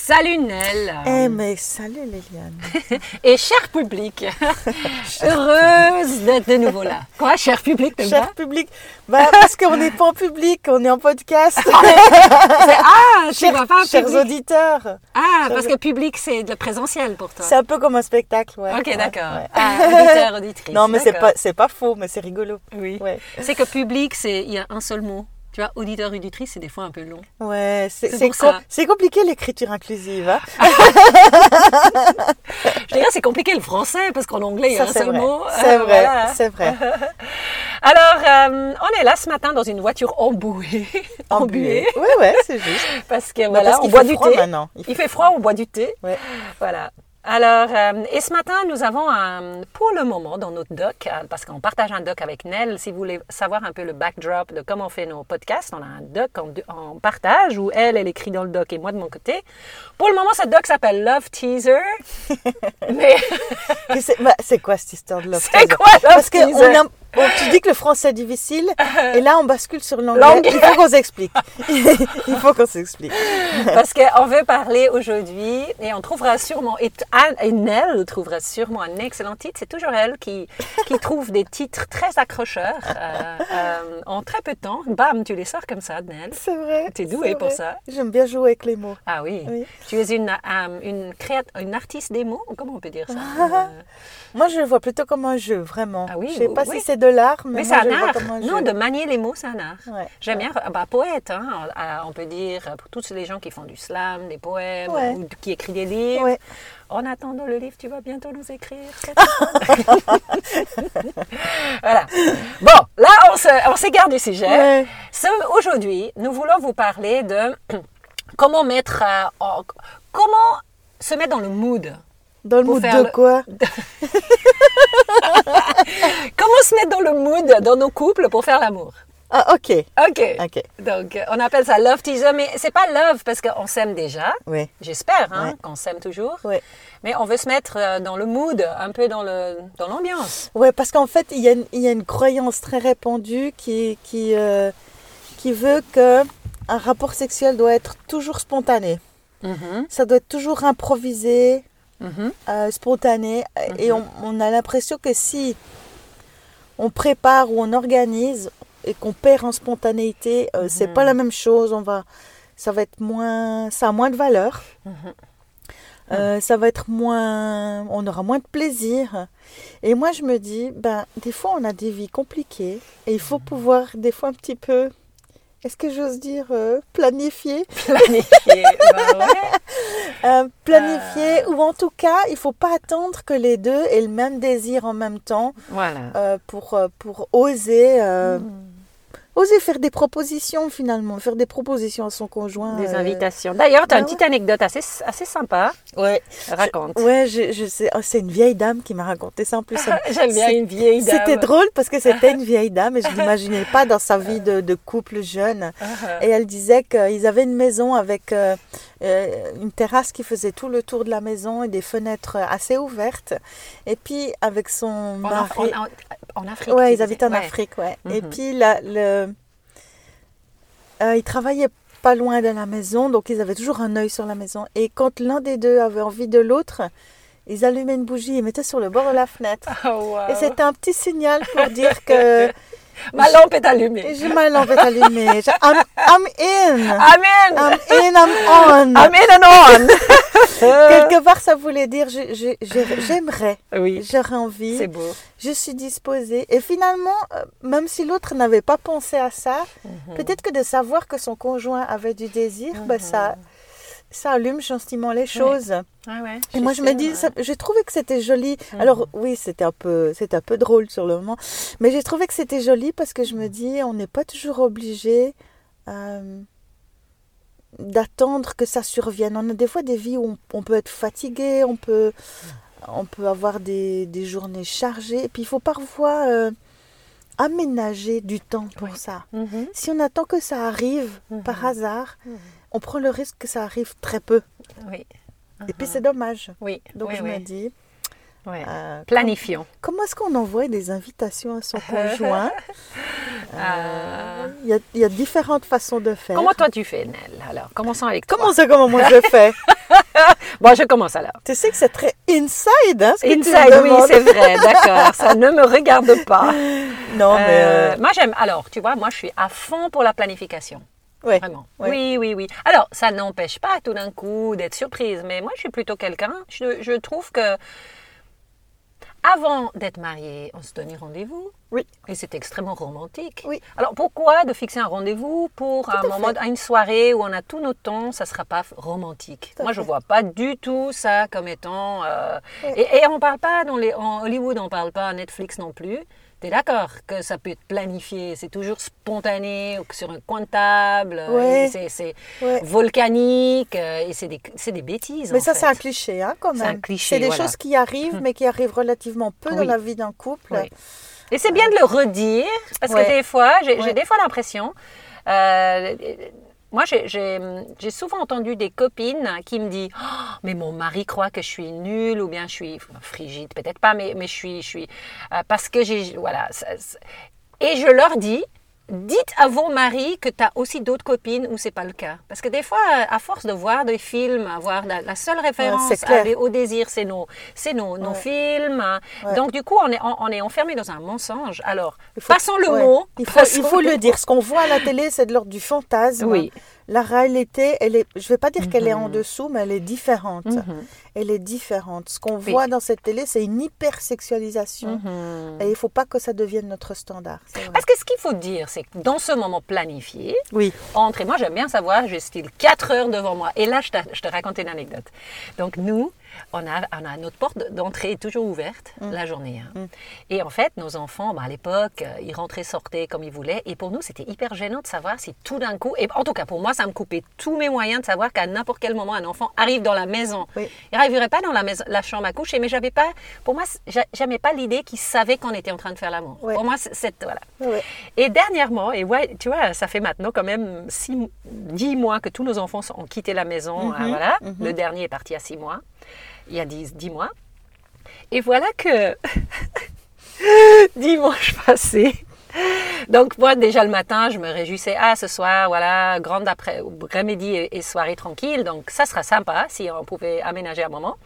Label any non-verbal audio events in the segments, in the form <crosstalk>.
Salut Nel Eh mais salut Liliane <laughs> Et cher public <laughs> <laughs> Heureuse d'être de nouveau là. Quoi, cher public Cher public, bah, parce qu'on n'est pas en public, on est en podcast. Ah, tu chers, vois pas un chers public auditeurs, Ah, parce que public c'est de présentiel pour toi. c'est un peu comme un spectacle. Ouais. Ok, Ouais, d'accord. ouais. Ah, auditeur, auditrice. Non mais c'est pas, c'est pas faux, mais c'est rigolo. Oui. Ouais, C'est que public, c'est il y a un seul mot. Tu vois, auditeur, auditrice, c'est des fois un peu long. ouais c'est, com- compliqué l'écriture inclusive. Hein <laughs> Je dirais c'est compliqué le français parce qu'en anglais il y a Ça, un seul vrai. mot. C'est Euh, vrai, voilà. c'est vrai. <laughs> Alors, euh, on est là ce matin dans une voiture embuée. embuée. Ouais, ouais, c'est juste. <laughs> Parce que Bah, voilà, parce on qu'il boit du froid thé. maintenant. Il Il fait froid, on boit du thé. Ouais. Voilà. Alors, euh, et ce matin, nous avons un, pour le moment dans notre doc, euh, parce qu'on partage un doc avec Nell, si vous voulez savoir un peu le backdrop de comment on fait nos podcasts, on a un doc en, en partage où elle, elle écrit dans le doc et moi de mon côté. Pour le moment, ce doc s'appelle Love Teaser. <laughs> Mais c'est, bah, c'est quoi cette histoire de love c'est teaser? quoi Love Parce que Teaser? on a- bon, tu dis que le français est difficile, et là on bascule sur l'anglais. Il faut qu'on s'explique. <laughs> Il faut qu'on s'explique. Parce qu'on veut parler aujourd'hui et on trouvera sûrement, et, Nell trouvera sûrement un excellent titre. C'est toujours elle qui, qui trouve des titres très accrocheurs euh, euh, en très peu de temps. Bam, tu les sors comme ça, Nell. C'est vrai. T'es douée c'est pour ça. J'aime bien jouer avec les mots. Ah oui. Oui. Tu es une, euh, une, une artiste des mots, comment on peut dire ça? Euh, <laughs> Moi, je le vois plutôt comme un jeu, vraiment. Ah oui, je sais pas oui. si c'est de l'art, mais, Mais c'est un art. Non, de manier les mots, c'est un art. Ouais, J'aime bien, bah, poète, hein, euh, on peut dire, euh, pour tous les gens qui font du slam, des poèmes, Ouais. ou qui écrivent des livres. Ouais. En attendant le livre, tu vas bientôt nous écrire. <laughs> voilà. Bon, là, on se- on s'égare du sujet. Aujourd'hui, nous voulons vous parler de <clears throat> comment mettre, euh, en- comment se mettre dans le mood. Dans le mood de le- quoi? <laughs> Comment se mettre dans le mood dans nos couples pour faire l'amour. Ah, ok. Ok. Ok. Donc, on appelle ça love teaser, mais c'est pas love parce qu'on s'aime déjà. Oui. J'espère hein, qu'on s'aime toujours. Ouais. Mais on veut se mettre euh, dans le mood, un peu dans le dans l'ambiance. Ouais, parce qu'en fait, il y, a une, il y a une croyance très répandue qui, qui, euh, qui veut que un rapport sexuel doit être toujours spontané. Mhm, Ça doit être toujours improvisé, mhm. euh, spontané. Et on, on a l'impression que si on prépare ou on organise et qu'on perd en spontanéité, euh, c'est pas la même chose. On va, ça va être moins, ça a moins de valeur. Euh, ça va être moins, on aura moins de plaisir. Et moi, je me dis, ben, des fois, on a des vies compliquées et il faut pouvoir, des fois, un petit peu, est-ce que j'ose dire, euh, planifier? Planifié. <laughs> bah ouais. Euh, planifier ou en tout cas il faut pas attendre que les deux aient le même désir en même temps Voilà. euh, pour, euh, pour oser euh, oser faire des propositions finalement faire des propositions à son conjoint Des euh. invitations. D'ailleurs, tu as bah une petite anecdote assez, assez sympa. ouais Raconte. ouais je, je sais oh, c'est une vieille dame qui m'a raconté ça en plus <laughs> J'aime bien une vieille dame. c'était drôle parce que c'était une <laughs> vieille dame et je l'imaginais pas dans sa vie de, de couple jeune Uh-huh. Et elle disait qu'ils avaient une maison avec euh, une terrasse qui faisait tout le tour de la maison et des fenêtres assez ouvertes. Et puis avec son En, mari... en- en- en Afrique. ouais, ils habitaient en. Ouais. Afrique, ouais. Et Mhm. puis là, le... euh, ils travaillaient pas loin de la maison, donc ils avaient toujours un œil sur la maison. Et quand l'un des deux avait envie de l'autre, ils allumaient une bougie et mettaient sur le bord de la fenêtre. <laughs> Oh, wow. Et c'était un petit signal pour dire que <laughs> Ma lampe est allumée. j'ai ma lampe est allumée. <laughs> I'm, I'm in. Amen. I'm in, I'm on. Amen and on. <laughs> Quelque <laughs> part, ça voulait dire j'aimerais, oui, j'aurais envie, c'est beau. je suis disposée. Et finalement, euh, même si l'autre n'avait pas pensé à ça, Mhm. peut-être que de savoir que son conjoint avait du désir, ben, ça, ça allume gentiment les choses. Ah ouais, Et moi, je me dis, j'ai trouvé que c'était joli. Alors, oui, c'était un peu, un peu drôle sur le moment, mais j'ai trouvé que c'était joli parce que je me dis, on n'est pas toujours obligé euh, d'attendre que ça survienne. On a des fois des vies où on, on peut être fatigué, on peut, on peut avoir des, des journées chargées, et puis il faut parfois euh, aménager du temps pour ça. Mhm. Si on attend que ça arrive par hasard, Mhm. On prend le risque que ça arrive très peu. Oui, Et puis c'est dommage. oui. Donc oui, je oui. me dis, Ouais. euh, Planifions. comment est-ce qu'on envoie des invitations à son <laughs> conjoint Euh, Il y, a, il y a différentes façons de faire. Comment toi tu fais, Nell Alors, commençons avec toi? Comment ça, comment moi je fais? <laughs> Bon, je commence alors. Tu sais que c'est très inside, hein, ce que tu me Inside, oui, c'est vrai, d'accord. Ça ne me regarde pas. <laughs> Non, mais... Euh, Moi, j'aime. Alors, tu vois, moi, je suis à fond pour la planification. Ouais. Vraiment. Ouais. Oui, oui, oui. Alors, ça n'empêche pas tout d'un coup d'être surprise, mais moi, je suis plutôt quelqu'un. Je, je trouve que avant d'être marié, on se donnait rendez-vous. Oui. Et c'est extrêmement romantique. Oui. Alors, pourquoi de fixer un rendez-vous pour un à moment, à une soirée où on a tout notre temps, ça ne sera pas romantique? Tout à Moi, je fait. vois pas du tout ça comme étant. euh, Oui. Et, et on parle pas dans les, en Hollywood, on parle pas, Netflix non plus. Tu es d'accord que ça peut être planifié, c'est toujours spontané, ou que sur un coin de table, euh, Ouais. c'est c'est Ouais. volcanique, euh, et c'est des, c'est des bêtises. Mais en ça, c'est un cliché, hein, quand C'est même. un cliché, C'est des voilà. choses qui arrivent, <laughs> mais qui arrivent relativement peu dans la vie d'un couple. Oui. Et c'est bien de le redire, parce Ouais. que des fois, j'ai des fois l'impression. euh, moi, j'ai- souvent entendu des copines qui me disent Oh, Mais mon mari croit que je suis nulle, ou bien je suis frigide, peut-être pas, mais, je suis. Je suis euh, parce que j'ai. Voilà. et je leur dis Dites à vos maris que tu as aussi d'autres copines où c'est pas le cas. Parce que des fois, à force de voir des films, avoir la, la seule référence à- au désir, c'est nos, c'est nos, nos films. Ouais. Donc du coup, on est, on, on est enfermé dans un mensonge. Alors, faut- passons le mot. Il faut, il faut le dire. Ce qu'on voit à la télé, c'est de l'ordre du fantasme. Oui. La réalité, elle est, je ne vais pas dire qu'elle est en Mhm. dessous, mais elle est différente. Mhm. Elle est différente. Ce qu'on Oui. voit dans cette télé, c'est une hypersexualisation. Mhm. Et il ne faut pas que ça devienne notre standard. Parce que ce qu'il faut dire, c'est que dans ce moment planifié, Oui. entre, et moi j'aime bien savoir, j'ai style 4 heures devant moi. Et là, je, te- je te raconte une anecdote. Donc nous, on a, on a notre porte d'entrée toujours ouverte Mm. la journée. hein. Et en fait, nos enfants, bah, à l'époque, euh, ils rentraient, sortaient comme ils voulaient. Et pour nous, c'était hyper gênant de savoir si tout d'un coup, et en tout cas pour moi, ça me coupait tous mes moyens de savoir qu'à n'importe quel moment, un enfant arrive dans la maison. Oui. Il n'arriverait pas dans la, maison, la chambre à coucher, mais j'avais pas, pour moi, j'a- j'aimais pas l'idée qu'ils savaient qu'on était en train de faire l'amour. Pour moi, c'est- voilà. Et dernièrement, et ouais, tu vois, ça fait maintenant quand même six, dix mois que tous nos enfants ont quitté la maison. hein, voilà. Le dernier est parti à six mois, il y a dix, dix mois. Et voilà que <laughs> dimanche passé, donc moi déjà le matin, je me réjouissais, ah ce soir, voilà, grande après, après-midi et, et soirée tranquille, donc ça sera sympa si on pouvait aménager un moment.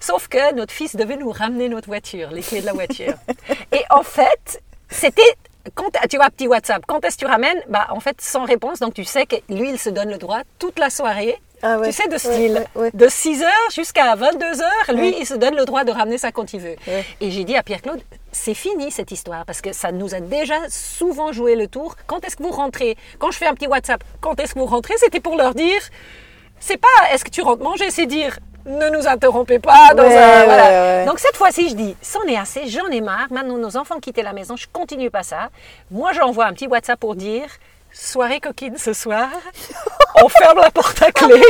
Sauf que notre fils devait nous ramener notre voiture, les clés de la voiture. <laughs> et en fait, c'était quand, tu vois, petit WhatsApp, quand est-ce que tu ramènes? Bah, en fait, sans réponse, donc tu sais que lui, il se donne le droit toute la soirée. Ah ouais. Tu sais, de style, ouais, ouais. de 6h jusqu'à 22h, lui, il se donne le droit de ramener ça quand il veut. Et j'ai dit à Pierre-Claude, c'est fini cette histoire, parce que ça nous a déjà souvent joué le tour. Quand est-ce que vous rentrez? Quand je fais un petit WhatsApp, quand est-ce que vous rentrez? C'était pour leur dire, c'est pas est-ce que tu rentres manger, c'est dire ne nous interrompez pas dans Ouais, un. voilà. ouais. Donc cette fois-ci, je dis, c'en est assez, j'en ai marre. Maintenant, nos enfants quitté la maison, je continue pas ça. Moi, j'envoie un petit WhatsApp pour dire, soirée coquine ce soir, <laughs> on ferme la porte à clé.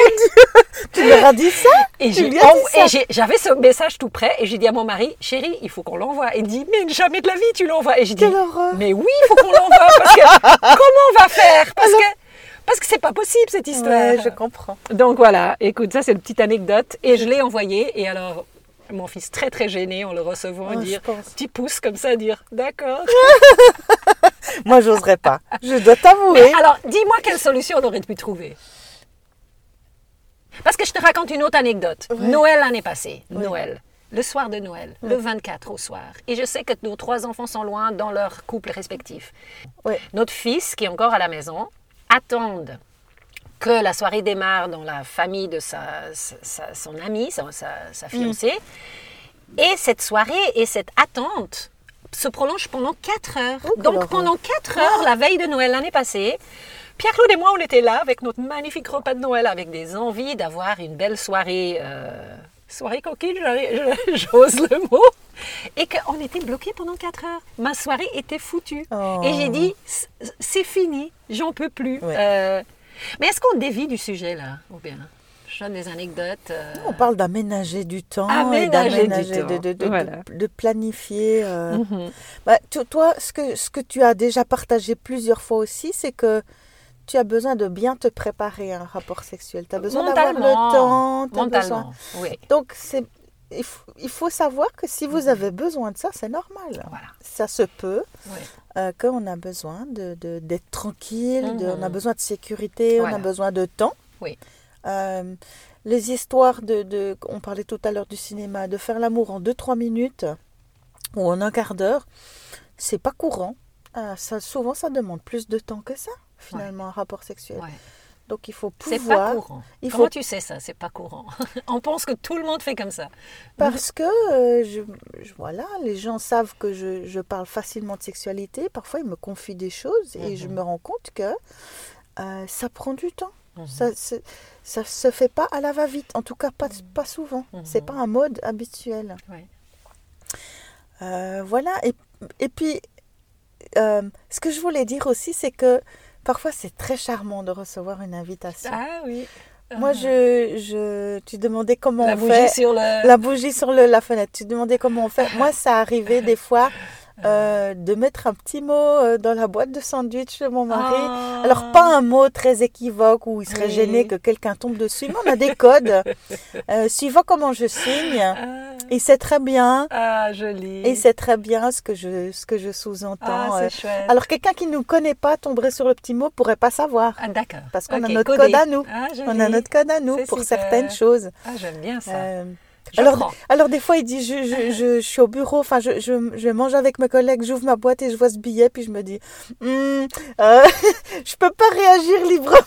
Tu leur as dit ça? Et j'ai- dit oh, j'ai- j'avais ce message tout prêt et j'ai dit à mon mari, chérie, il faut qu'on l'envoie. Il dit, mais jamais de la vie tu l'envoies. Et je dis, Quelle horreur. mais oui, il faut qu'on l'envoie parce que <laughs> comment on va faire? Parce que parce que c'est pas possible cette histoire. Ouais, je comprends. Donc voilà, écoute, ça c'est une petite anecdote et je l'ai envoyé et alors mon fils très très gêné en le recevant Ouais, dire petit pouce comme ça dire d'accord. <laughs> <laughs> Moi, j'oserais pas. Je dois t'avouer. alors dis-moi quelle solution on aurait pu trouver. Parce que je te raconte une autre anecdote. Noël l'année passée, Noël. Le soir de Noël, le 24 au soir. Et je sais que nos trois enfants sont loin dans leur couple respectif. Ouais. Notre fils, qui est encore à la maison, attendent que la soirée démarre dans la famille de sa, son ami, sa, sa- sa fiancée. Et cette soirée et cette attente se prolonge pendant 4 heures. Oh, Donc pendant 4 heures, la veille de Noël l'année passée, Pierre-Claude et moi, on était là avec notre magnifique repas de Noël, avec des envies d'avoir une belle soirée, euh, soirée coquine, <laughs> j'ose le mot, et qu'on était bloqués pendant 4 heures. Ma soirée était foutue. Oh. Et j'ai dit, c'est fini, j'en peux plus. Ouais. Euh, mais est-ce qu'on dévie du sujet là ou bien? Je donne des anecdotes. euh, On parle d'aménager du temps Aménager et d'aménager, de, de, temps, de- voilà. de- de planifier. euh. mhm. Bah, to- toi, ce que, ce que tu as déjà partagé plusieurs fois aussi, c'est que tu as besoin de bien te préparer à un rapport sexuel. Tu as besoin d'avoir le temps. besoin- oui. Donc, c'est, il, faut, il faut savoir que si vous avez besoin de ça, c'est normal. Voilà. Ça se peut. Oui. euh, qu'on a besoin de, d'être tranquille, de- on a besoin de sécurité, on a besoin de temps. Oui. Euh, les histoires de, de, on parlait tout à l'heure du cinéma, de faire l'amour en 2-3 minutes ou en un quart d'heure, c'est pas courant. Euh, ça, souvent, ça demande plus de temps que ça, finalement, un rapport sexuel. Ouais. Donc, il faut C'est pouvoir. pas courant. il Comment faut- tu sais ça? C'est pas courant. <laughs> On pense que tout le monde fait comme ça. Parce que, euh, je, je- voilà, les gens savent que je, je parle facilement de sexualité. Parfois, ils me confient des choses et je Mhm. me rends compte que euh, ça prend du temps. Mhm. Ça, c'est- ça se fait pas à la va-vite. En tout cas, pas, pas souvent. C'est Mhm. pas un mode habituel. Ouais. Euh, voilà. Et, et puis, euh, ce que je voulais dire aussi, c'est que parfois, c'est très charmant de recevoir une invitation. Ah oui. Moi, Ah. je, je, tu demandais comment La on bougie fait. sur le. La bougie sur le- la fenêtre. Tu demandais comment on fait. Moi, ça arrivait des fois euh, de mettre un petit mot euh, dans la boîte de sandwich de mon mari. Ah. Alors, pas un mot très équivoque où il serait Oui. gêné que quelqu'un tombe dessus, mais on a des codes. <laughs> Euh, suivant comment je signe, Ah, il sait très bien. ah, joli. Et il sait très bien ce que je, ce que je sous-entends. Ah, chouette. Alors, quelqu'un qui ne nous connaît pas tomberait sur le petit mot pourrait pas savoir. Ah, d'accord. Parce qu'on a notre codé. code à nous. Ah. On a notre code à nous pour super. certaines choses. Ah, j'aime bien ça. Euh, Je alors, prends. alors des fois, il dit, je, je, je, je suis au bureau, enfin, je, je, je mange avec mes collègues, j'ouvre ma boîte et je vois ce billet, puis je me dis, Hmm, euh, <laughs> je peux pas réagir librement.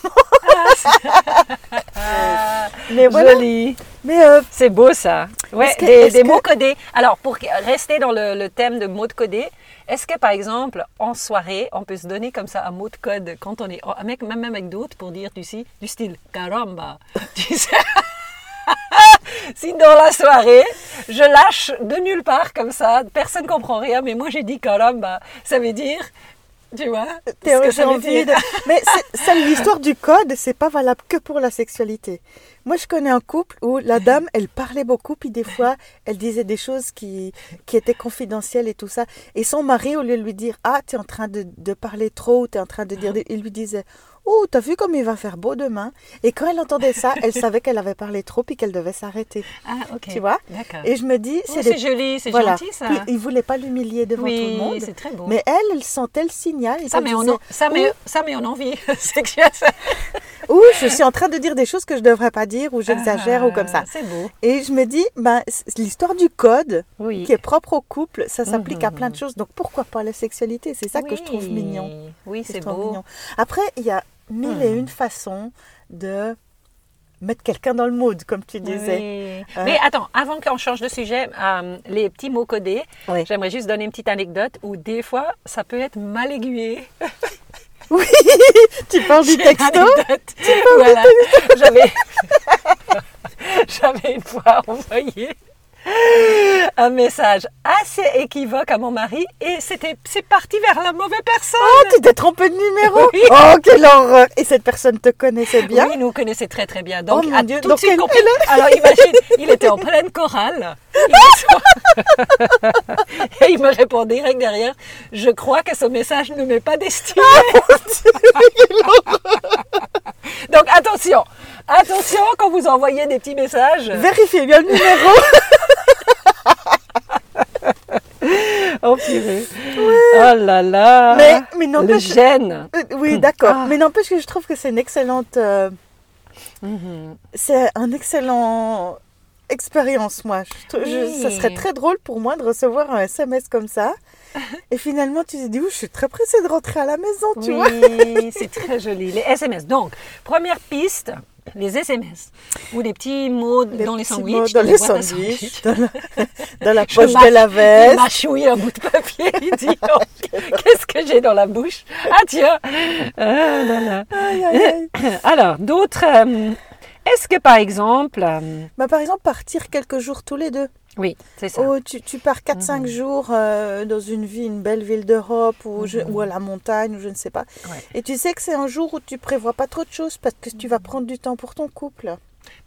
Ah, <laughs> Mais voilà. Joli. Mais euh, C'est beau ça. Ouais, que- des, est-ce des que- mots codés. Alors, pour rester dans le, le thème de mots de codés, est-ce que par exemple, en soirée, on peut se donner comme ça un mot de code quand on est avec, même avec d'autres pour dire du, si- du style caramba Tu sais? <laughs> <laughs> Si dans la soirée, je lâche de nulle part comme ça, personne comprend rien, mais moi j'ai dit caramba, ça veut dire, tu vois, ce t'es- que j'ai ça veut envie de- <laughs> Mais c'est- ça, l'histoire du code, c'est pas valable que pour la sexualité. Moi, je connais un couple où la dame, elle parlait beaucoup, puis des fois, elle disait des choses qui, qui étaient confidentielles et tout ça. Et son mari, au lieu de lui dire, ah, t'es en train de, de parler trop, ou t'es en train de dire, il lui disait, oh, t'as vu comme il va faire beau demain? Et quand elle entendait ça, elle <laughs> savait qu'elle avait parlé trop, puis qu'elle devait s'arrêter. Ah, ok. Tu vois? D'accord. Et je me dis, Oh, c'est c'est des joli, c'est voilà. gentil ça. Puis, il voulait pas l'humilier devant oui, tout le monde. c'est très beau. Mais elle, elle sentait le signal. et Ça en, disait, ça, met, ça met en envie. <laughs> C'est que ça- Ou je suis en train de dire des choses que je devrais pas dire, ou j'exagère, ou comme ça. Ah, C'est beau. Et je me dis, ben, l'histoire du code Oui. qui est propre au couple, ça s'applique à Mhm. plein de choses. Donc pourquoi pas la sexualité? C'est ça que je trouve mignon. Oui, c'est beau. mignon. Après, il y a mille et une façons de mettre quelqu'un dans le mood, comme tu disais. Oui. Euh, Mais attends, avant qu'on change de sujet, euh, les petits mots codés, Oui. j'aimerais juste donner une petite anecdote où des fois, ça peut être mal aiguillé. <laughs> Oui, <laughs> tu parles du texto. Voilà. J'avais... <laughs> J'avais une fois envoyé un message assez équivoque à mon mari et c'était c'est parti vers la mauvaise personne. Oh, tu t'es trompé de numéro Oui. Oh, quelle horreur Et cette personne te connaissait bien? Oui, nous connaissait très très bien. Donc, Oh a Dieu, tout donc de suite elle- compris. Alors imagine, il était en pleine chorale. <laughs> Et il me répond direct derrière, je crois que ce message ne m'est pas destiné. <laughs> Donc attention, attention quand vous envoyez des petits messages. Vérifiez bien le numéro <laughs> Oh purée. Oh là là. Mais- mais Le n'empêche- gêne. Euh, Oui, d'accord. Ah. Mais n'empêche que je trouve que c'est une excellente... euh, Mhm. c'est un excellent expérience, moi. Je trou- je- Oui. ça serait très drôle pour moi de recevoir un SMS comme ça. <laughs> Et finalement, tu te dis, Ouh, je suis très pressée de rentrer à la maison, tu vois. Oui, c'est très joli. Les SMS. Donc, première piste, les SMS. Ou des petits mots dans les petits sandwichs. mots dans les sandwichs, dans la, <laughs> dans la poche de la veste. mâchouille un bout de papier. Il dit oh, Qu'est-ce que j'ai dans la bouche? Ah, tiens Ah, là, là. Aïe, aïe, aïe. <laughs> Alors, d'autres. euh, Est-ce que par exemple. euh, Bah, par exemple, partir quelques jours tous les deux. Oui, c'est ça. Oh, tu, tu pars 4-5 jours euh, dans une ville, une belle ville d'Europe ou, je- ou à la montagne ou je ne sais pas. Ouais. Et tu sais que c'est un jour où tu prévois pas trop de choses parce que tu vas prendre du temps pour ton couple.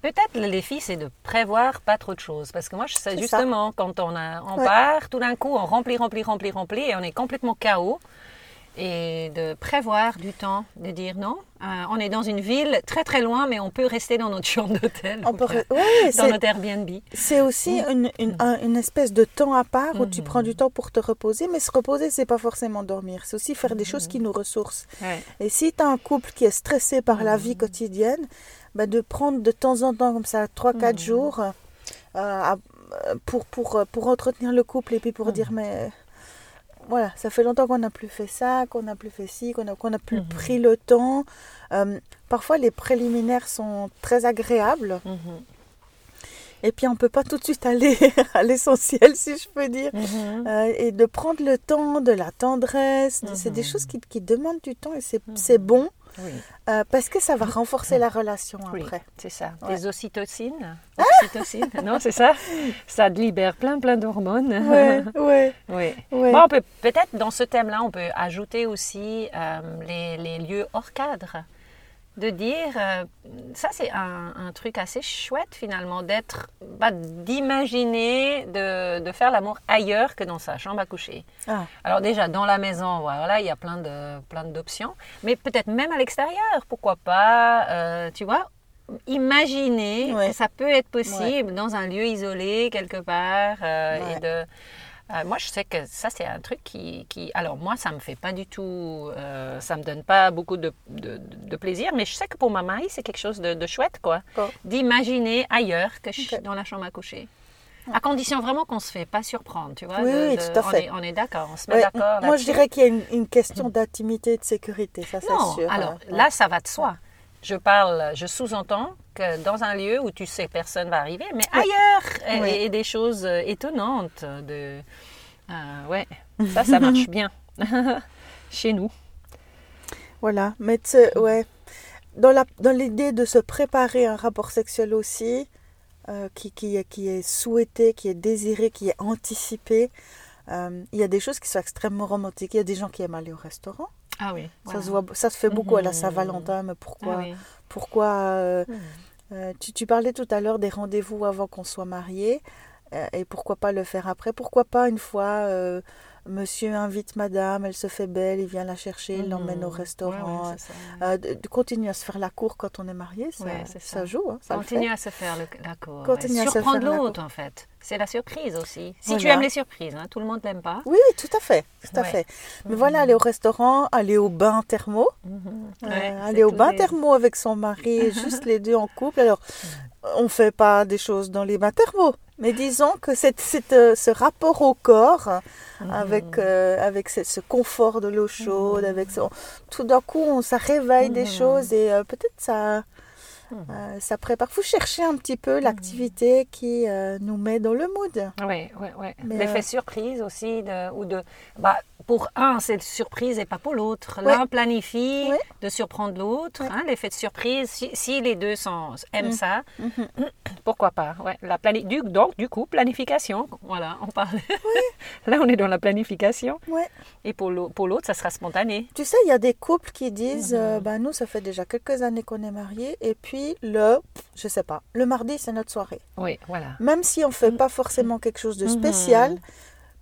Peut-être les filles, c'est de prévoir pas trop de choses. Parce que moi, je sais justement, quand on, a, on Ouais. part, tout d'un coup, on remplit, remplit, remplit, remplit, et on est complètement KO. Et de prévoir du temps, de dire non, euh, on est dans une ville très très loin, mais on peut rester dans notre <laughs> chambre d'hôtel, dans notre Airbnb. C'est aussi une, une, un- une espèce de temps à part où tu Mhm. prends du temps pour te reposer, mais se reposer, c'est pas forcément dormir. C'est aussi faire des choses qui nous ressourcent. Ouais. Et si tu as un couple qui est stressé par la vie quotidienne, bah, de prendre de temps en temps, comme ça, 3-4 Mhm. jours, euh, à- pour, pour, pour entretenir le couple et puis pour dire, mais voilà, ça fait longtemps qu'on n'a plus fait ça, qu'on n'a plus fait ci, qu'on n'a plus Mhm. pris le temps. Euh, parfois, les préliminaires sont très agréables. Mhm. Et puis, on ne peut pas tout de suite aller <laughs> à l'essentiel, si je peux dire. Mhm. Euh, et de prendre le temps, de la tendresse, c'est des choses qui, qui demandent du temps et c'est c'est bon Oui. euh, parce que ça va renforcer la relation Oui, après. c'est ça. Ouais. Des ocytocines. Ocytocines. non, c'est ça. Ça libère plein, plein d'hormones. Oui. ouais. Bon, on peut peut-être dans ce thème-là, on peut ajouter aussi euh, les, les lieux hors cadre. De dire, euh, ça c'est un, un truc assez chouette finalement, d'être, bah, d'imaginer de, de faire l'amour ailleurs que dans sa chambre à coucher. Ah, Alors déjà, dans la maison, voilà, il y a plein de plein d'options, mais peut-être même à l'extérieur, pourquoi pas, euh, tu vois, imaginer Ouais. que ça peut être possible dans un lieu isolé quelque part euh, Ouais. et de euh, moi, je sais que ça, c'est un truc qui, qui- Alors, moi, ça me fait pas du tout... euh, ça me donne pas beaucoup de, de- de plaisir, mais je sais que pour ma mari, c'est quelque chose de, de chouette, quoi. D'imaginer ailleurs que ch- Ok. dans la chambre à coucher. À condition vraiment qu'on se fait pas surprendre, tu vois. Oui, de- de- tout à on fait. est- On est, d'accord, on se met ouais, d'accord Moi, je dirais qu'il y a une, une question d'intimité et de sécurité, ça c'est sûr. alors ouais. là, ça va de soi. Je parle, je sous-entends que dans un lieu où tu sais personne va arriver, mais Oui. ailleurs, et, Oui. et des choses euh, étonnantes. De, euh, ouais, ça, ça <laughs> marche bien. <laughs> Chez nous. Voilà, mais ouais. Dans la- dans l'idée de se préparer à un rapport sexuel aussi, euh, qui, qui, est, qui est souhaité, qui est désiré, qui est anticipé, euh, il y a des choses qui sont extrêmement romantiques. Il y a des gens qui aiment aller au restaurant. Ah oui. Ça, se voit, ça se fait beaucoup à la Mhm. Saint-Valentin, mais pourquoi, Ah oui. pourquoi euh, Mhm. euh, tu, tu parlais tout à l'heure des rendez-vous avant qu'on soit mariés, euh, et pourquoi pas le faire après? Pourquoi pas une fois, monsieur invite madame, elle se fait belle, il vient la chercher, il l'emmène au Mhm. restaurant. Ouais, ouais, c'est ça. Euh, de, de continuer à se faire la cour quand on est marié, ça, ça ça. joue. hein, ça le Continue fait. à se faire le, la cour. Continue à se Surprendre l'autre, en fait. C'est la surprise aussi. Si tu aimes les surprises, hein, tout le monde l'aime pas. Oui, oui, tout à fait. Tout à Ouais. fait. Mais voilà, aller au restaurant, aller au bain thermo, Mhm. euh, aller au bain des- thermo avec son mari, <laughs> juste les deux en couple. Alors, on fait pas des choses dans les bains thermo, mais disons que c'est, euh, ce rapport au corps, Mhm. avec, euh, avec ce, ce confort de l'eau chaude, avec ce- tout d'un coup, on, ça réveille des Mhm. choses et peut-être ça, Mhm. Euh, ça prépare. faut chercher un petit peu l'activité qui euh, nous met dans le mood. Oui, oui, oui. Mais, L'effet euh, surprise aussi, de, ou de, bah, pour un, c'est surprise et pas pour l'autre. Ouais. L'un planifie Ouais. de surprendre l'autre. Ouais. hein, L'effet de surprise, si, si les deux sont, aiment Mm. ça, Mhm. <clears throat> pourquoi pas ouais. la plani- du, Donc, du coup, planification. Voilà, on parle. <laughs> Là, on est dans la planification. Et pour l'au- pour l'autre, ça sera spontané. Tu sais, il y a des couples qui disent, euh, bah, nous, ça fait déjà quelques années qu'on est mariés, et puis le, je sais pas, le mardi, c'est notre soirée. Oui, voilà. Même si on fait pas forcément quelque chose de Mhm. spécial,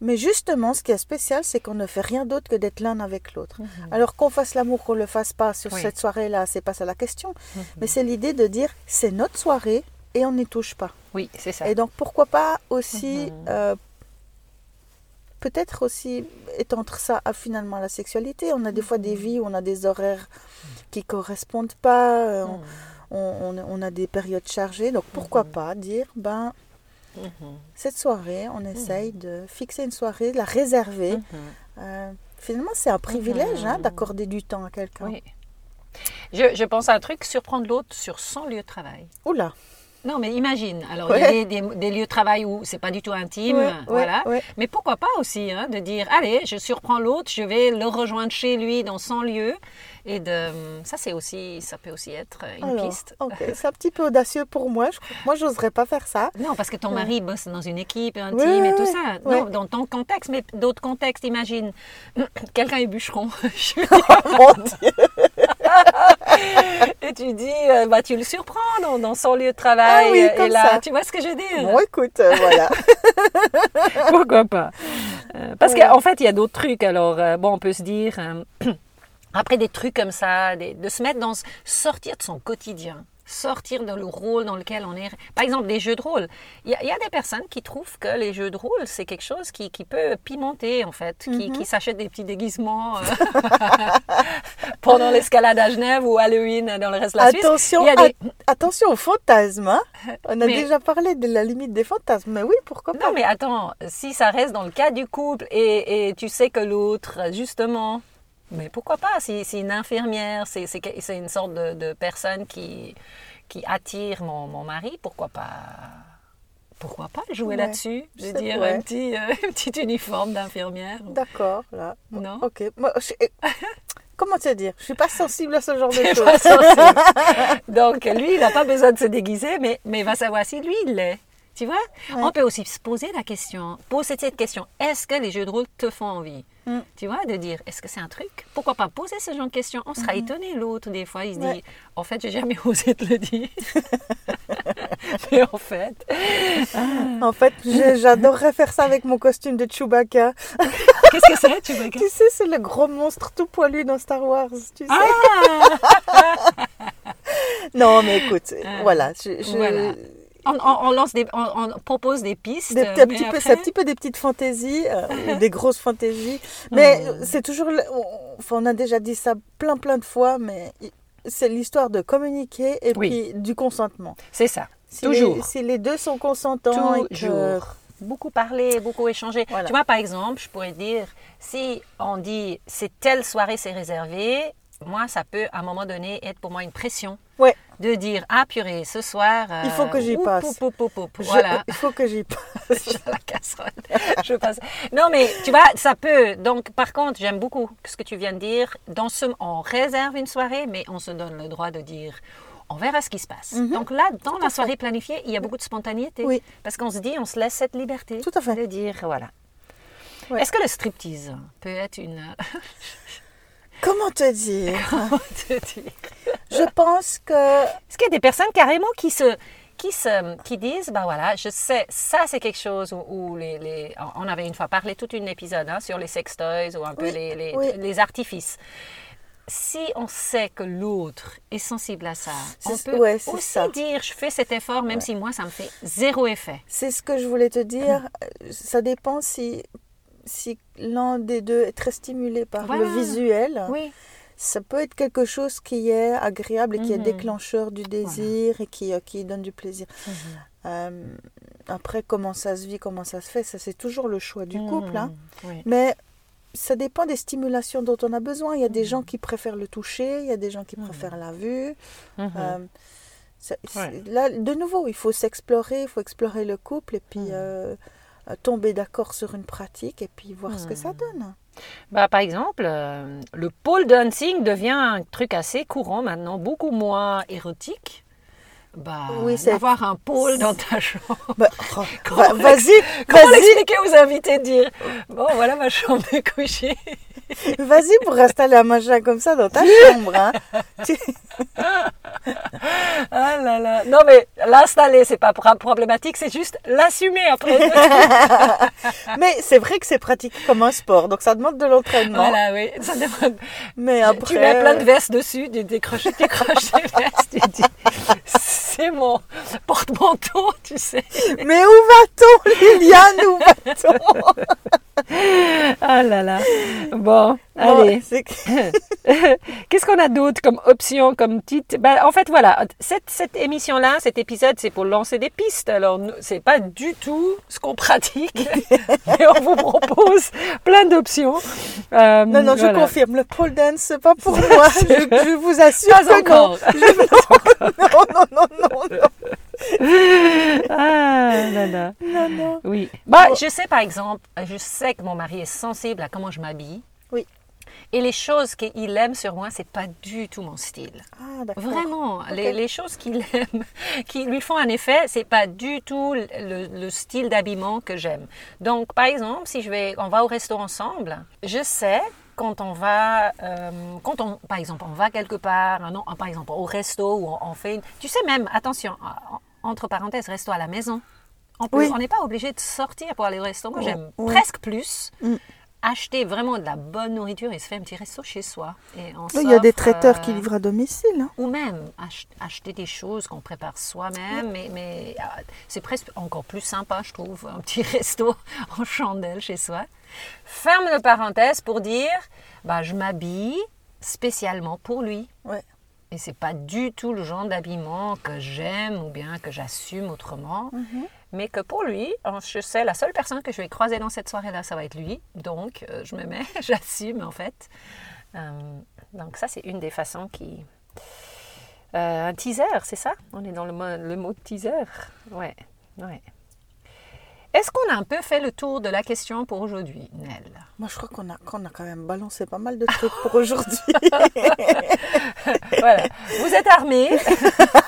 mais justement, ce qui est spécial, c'est qu'on ne fait rien d'autre que d'être l'un avec l'autre. Alors qu'on fasse l'amour, qu'on le fasse pas sur. Oui. cette soirée-là, c'est pas ça la question. Mhm. Mais c'est l'idée de dire, c'est notre soirée et on n'y touche pas. Oui, c'est ça. Et donc, pourquoi pas aussi, euh, peut-être aussi étendre ça à finalement la sexualité. On a des fois des vies où on a des horaires qui correspondent pas, euh, on, on- on a des périodes chargées. Donc, pourquoi pas dire, ben, Mhm. cette soirée, on essaye de fixer une soirée, de la réserver. Mhm. Euh, finalement, c'est un privilège hein, Mhm. d'accorder du temps à quelqu'un. Oui. Je, je pense à un truc, surprendre l'autre sur son lieu de travail. Oula. Non, mais imagine. Alors, il y a des, des- des lieux de travail où c'est pas du tout intime, Ouais, voilà. ouais. Mais pourquoi pas aussi, hein, de dire, allez, je surprends l'autre, je vais le rejoindre chez lui dans son lieu, et de, ça c'est aussi, ça peut aussi être une Alors, piste. ok, <laughs> c'est un petit peu audacieux pour moi. Je, moi, j'oserais pas faire ça. Non, parce que ton mari bosse dans une équipe intime Ouais, ouais, et tout ça. Non, dans ton contexte, mais d'autres contextes, imagine, <clears throat> quelqu'un est bûcheron. <laughs> Je veux <laughs> Mon Dieu. <laughs> Et tu dis, euh, bah, tu le surprends dans, dans son lieu de travail. Ah oui, et là, ça. tu vois ce que je veux dire? Bon, écoute, euh, voilà. <laughs> Pourquoi pas? Euh, Parce qu'en fait, il y a d'autres trucs. Alors, euh, bon, on peut se dire, euh, <clears throat> après des trucs comme ça, des- de se mettre dans, sortir de son quotidien. Sortir de le rôle dans lequel on est. Par exemple, des jeux de rôle. Il y, a- il y a des personnes qui trouvent que les jeux de rôle, c'est quelque chose qui, qui peut pimenter, en fait, qui, Mhm. qui s'achètent des petits déguisements euh, <laughs> pendant l'escalade à Genève ou Halloween dans le reste de la. Attention, a attention aux fantasmes. hein. On a Mais- déjà parlé de la limite des fantasmes. Mais oui, pourquoi pas Non, mais attends, si ça reste dans le cas du couple et, et tu sais que l'autre, justement, mais pourquoi pas? Si c'est une infirmière, c'est une sorte de, de personne qui, qui attire mon, mon mari, pourquoi pas pourquoi pas jouer Ouais, là-dessus? Je veux dire, un petit, euh, <laughs> un petit uniforme d'infirmière. D'accord, là. Non? Ok. Moi, je- eh, <laughs> Comment te dire? Je suis pas sensible à ce genre de choses. <laughs> Donc, lui, il n'a pas besoin de se déguiser, mais, mais il va savoir si lui, il l'est. Tu vois? Ouais. On peut aussi se poser la question, poser cette question, est-ce que les jeux de rôle te font envie? Mm. Tu vois, de dire, est-ce que c'est un truc? Pourquoi pas poser ce genre de questions On sera étonné, l'autre, des fois, il se dit, Mm-hmm. En fait, j'ai jamais <laughs> osé te le dire. <laughs> mais en fait, En fait, j'adorerais faire ça avec mon costume de Chewbacca. <laughs> qu'est-ce que c'est, tu vois Tu sais, c'est le gros monstre tout poilu dans Star Wars. Tu sais. Ah Non, mais écoute, Ah. voilà. je- je- Voilà. On, lance des, on, on propose des pistes. Des, un petit peu, c'est un petit peu des petites fantaisies, euh, <laughs> ou des grosses fantaisies. Mais Oh. c'est toujours. On, enfin, on a déjà dit ça plein, plein de fois, mais c'est l'histoire de communiquer et Oui. puis du consentement. C'est ça. Si Toujours. Les, si les deux sont consentants et que. Toujours. Beaucoup parler, beaucoup échanger. Voilà. Tu vois, par exemple, je pourrais dire, si on dit c'est telle soirée, c'est réservé, moi, ça peut à un moment donné être pour moi une pression Ouais, de dire ah purée, ce soir. Il faut que j'y passe. oup, oup, oup, oup. je- Voilà. <laughs> il faut que j'y <laughs> passe. La casserole. Je passe. Non, mais tu vois, ça peut. Donc, par contre, j'aime beaucoup ce que tu viens de dire. Dans ce, on réserve une soirée, mais on se donne le droit de dire. On verra ce qui se passe. Donc là, dans la soirée planifiée, il y a beaucoup de spontanéité. Mhm. Oui. Parce qu'on se dit, on se laisse cette liberté. Tout à fait. De dire, voilà. Ouais. Est-ce que le striptease peut être une... <laughs> Comment te dire? <laughs> Comment te dire? Je pense que. Est-ce qu'il y a des personnes carrément qui se, qui se, qui disent, bah voilà, je sais, ça c'est quelque chose où, où les, les- on avait une fois parlé tout un épisode hein, sur les sex toys ou un peu Oui, les, les, oui. les artifices. Si on sait que l'autre est sensible à ça, on peut ouais, aussi ça. dire, je fais cet effort, même si moi ça me fait zéro effet. C'est ce que je voulais te dire. <laughs> Ça dépend si, si l'un des deux est très stimulé par Voilà. le visuel. Oui. Ça peut être quelque chose qui est agréable et qui est Mhm. déclencheur du désir et qui, euh, qui donne du plaisir. Euh, après, comment ça se vit, comment ça se fait, ça c'est toujours le choix du couple. hein. Oui. Mais ça dépend des stimulations dont on a besoin. Il y a Mhm. des gens qui préfèrent le toucher, il y a des gens qui préfèrent la vue. Mhm. Euh, ça- Ouais. c'est- Là, de nouveau, il faut s'explorer, il faut explorer le couple et puis Mhm. euh, tomber d'accord sur une pratique et puis voir ce que ça Mhm. donne. Bah, par exemple, euh, le pole dancing devient un truc assez courant maintenant, beaucoup moins érotique. Bah, Oui, c'est- avoir un pôle dans ta chambre. Bah, <laughs> oh, Comment va- vas-y, Comment vas-y, l'expliquer aux invités de dire Bon, voilà ma chambre de coucher. <laughs> vas-y pour installer un machin comme ça dans ta chambre. hein. Tu- <laughs> Ah là là. Non, mais l'installer, c'est pas pro- problématique, c'est juste l'assumer après. <laughs> Mais c'est vrai que c'est pratique comme un sport, donc ça demande de l'entraînement. voilà, oui. Ça demande- Mais après, Tu mets plein de vestes dessus, des décroches, décroches des vestes. Tu dis C'est mon porte-manteau, tu sais. mais où va-t-on, Liliane Où va-t-on? Ah là là. Bon, Bon, allez. <laughs> Qu'est-ce qu'on a d'autre comme option, comme titre? Ben, En fait, voilà, cette, cette émission-là, cet épisode, c'est pour lancer des pistes. Alors, c'est pas du tout ce qu'on pratique, <laughs> mais on vous propose plein d'options. Euh, Non, non, je confirme, le pole dance, c'est pas pour moi. <laughs> Je, je vous assure Pas que non. encore. Non, non, non, non, non. <laughs> Ah là là. non, non. Oui. Bah, je sais par exemple, je sais que mon mari est sensible à comment je m'habille. Oui. Et les choses qu'il aime sur moi, c'est pas du tout mon style. Ah, d'accord. Vraiment, les, les choses qu'il aime, <laughs> qui lui font un effet, c'est pas du tout le, le style d'habillement que j'aime. Donc, par exemple, si je vais, on va au resto ensemble, je sais quand on va, euh, quand on, par exemple, on va quelque part, non, par exemple au resto où on, on fait, une, tu sais même, attention, en- entre parenthèses, resto à la maison. On peut- Oui. on n'est pas obligé de sortir pour aller au resto. Moi, Oh, j'aime oui. presque plus Mm. acheter vraiment de la bonne nourriture et se faire un petit resto chez soi. Et on Oui, Il y a des traiteurs euh, qui livrent à domicile. hein. ou même ach- acheter des choses qu'on prépare soi-même, mais, mais ah, c'est presque encore plus sympa, je trouve, un petit <laughs> resto en chandelle chez soi. Ferme de parenthèse pour dire, bah, je m'habille spécialement pour lui. Ouais. Et c'est pas du tout le genre d'habillement que j'aime ou bien que j'assume autrement, mais que pour lui, euh, je sais, la seule personne que je vais croiser dans cette soirée-là, ça va être lui. Donc, euh, je me mets, <laughs> j'assume en fait. Euh, donc, ça, c'est une des façons qui. Euh, un teaser, c'est ça? On est dans le mot, le mot teaser. Ouais, ouais. Est-ce qu'on a un peu fait le tour de la question pour aujourd'hui, Nel Moi, je crois qu'on a, qu'on a quand même balancé pas mal de trucs pour aujourd'hui. <laughs> Voilà. Vous êtes armés,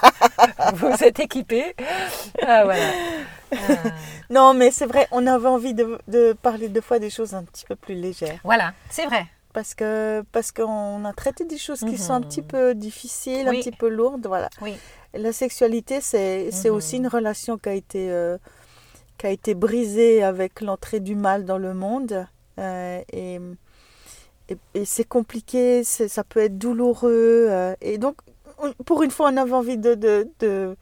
<laughs> vous êtes équipés. Ah, voilà. Euh, non, mais c'est vrai, on avait envie de, de parler deux fois des choses un petit peu plus légères. voilà, c'est vrai. Parce que parce qu'on a traité des choses qui sont un petit peu difficiles, Oui. un petit peu lourdes, voilà. Oui. La sexualité, c'est c'est Mhm. aussi une relation qui a été euh, qui a été brisée avec l'entrée du mal dans le monde. Euh, et et, et c'est compliqué, ça peut être douloureux. euh, et donc, on- pour une fois, on avait envie de, de, de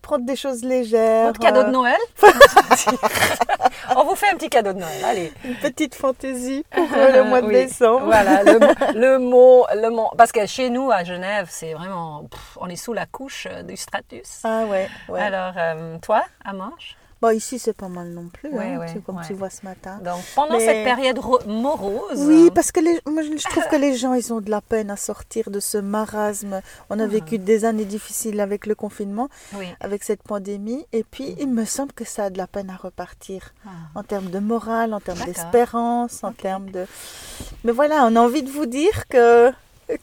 prendre des choses légères. Votre cadeau de euh, Noël <laughs> <laughs> On vous fait un petit cadeau de Noël, allez. une petite fantaisie pour le mois de Oui, décembre. Voilà, le, <laughs> mot- le mot, le mot, parce que chez nous à Genève, c'est vraiment, pff, on est sous la couche du stratus. Ah ouais, ouais. Alors, euh, toi, à Manche Bon, ici, c'est pas mal non plus, Ouais, hein, ouais, tu- comme ouais. tu vois ce matin. Donc, pendant Mais- cette période ro- morose, Oui, parce que les, moi, je trouve que les gens, ils ont de la peine à sortir de ce marasme. On a vécu des années difficiles avec le confinement, oui. avec cette pandémie, et puis il me semble que ça a de la peine à repartir Ah. en termes de morale, en termes d'espérance, en termes de... Mais voilà, on a envie de vous dire que,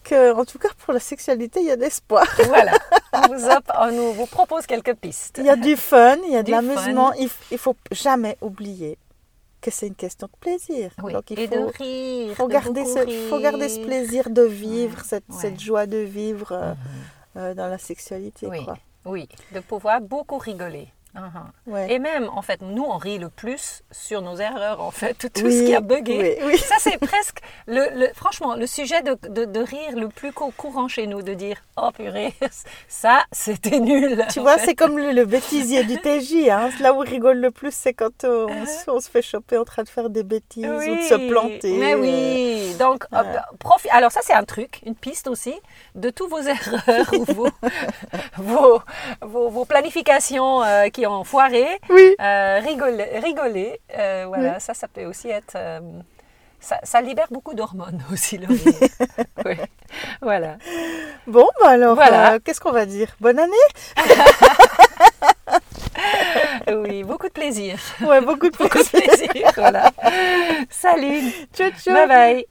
que en tout cas pour la sexualité, il y a de l'espoir. Voilà, on vous, op- on nous- vous propose quelques pistes. Il y a du fun, il y a de Du l'amusement. fun. Il, il faut jamais oublier que c'est une question de plaisir. Oui, Donc il et faut... de rire. faut de garder, ce, faut garder ce plaisir de vivre, cette, ouais. cette joie de vivre euh, Mhm. euh, dans la sexualité. Oui, Quoi. oui, de pouvoir beaucoup rigoler. Ouais. Et même, en fait, nous, on rit le plus sur nos erreurs, en fait, tout Oui, ce qui a bugué. oui, oui. Ça, c'est presque, le, le- franchement, le sujet de, de- de rire le plus cou- courant chez nous, de dire « Oh purée, <laughs> ça, c'était nul !» Tu vois, c'est comme le, le bêtisier du TJ. Hein. Là où on rigole le plus, c'est quand euh, on, se- on se fait choper en train de faire des bêtises ou de se planter. Mais euh. oui, donc euh, profi- Alors ça c'est un truc, une piste aussi de tous vos <laughs> erreurs ou vos, vos, vos, vos planifications euh, qui ont foiré. Oui. Euh, rigoler, rigoler euh, voilà, ça, ça peut aussi être. euh, ça, ça libère beaucoup d'hormones <laughs> aussi, le rire. <laughs> oui, voilà. Bon, bah alors, Voilà. qu'est-ce qu'on va dire? Bonne année? <laughs> Oui, beaucoup de plaisir. Ouais, beaucoup de Beaucoup de plaisir. plaisir, voilà. Salut. Ciao, ciao. Bye bye.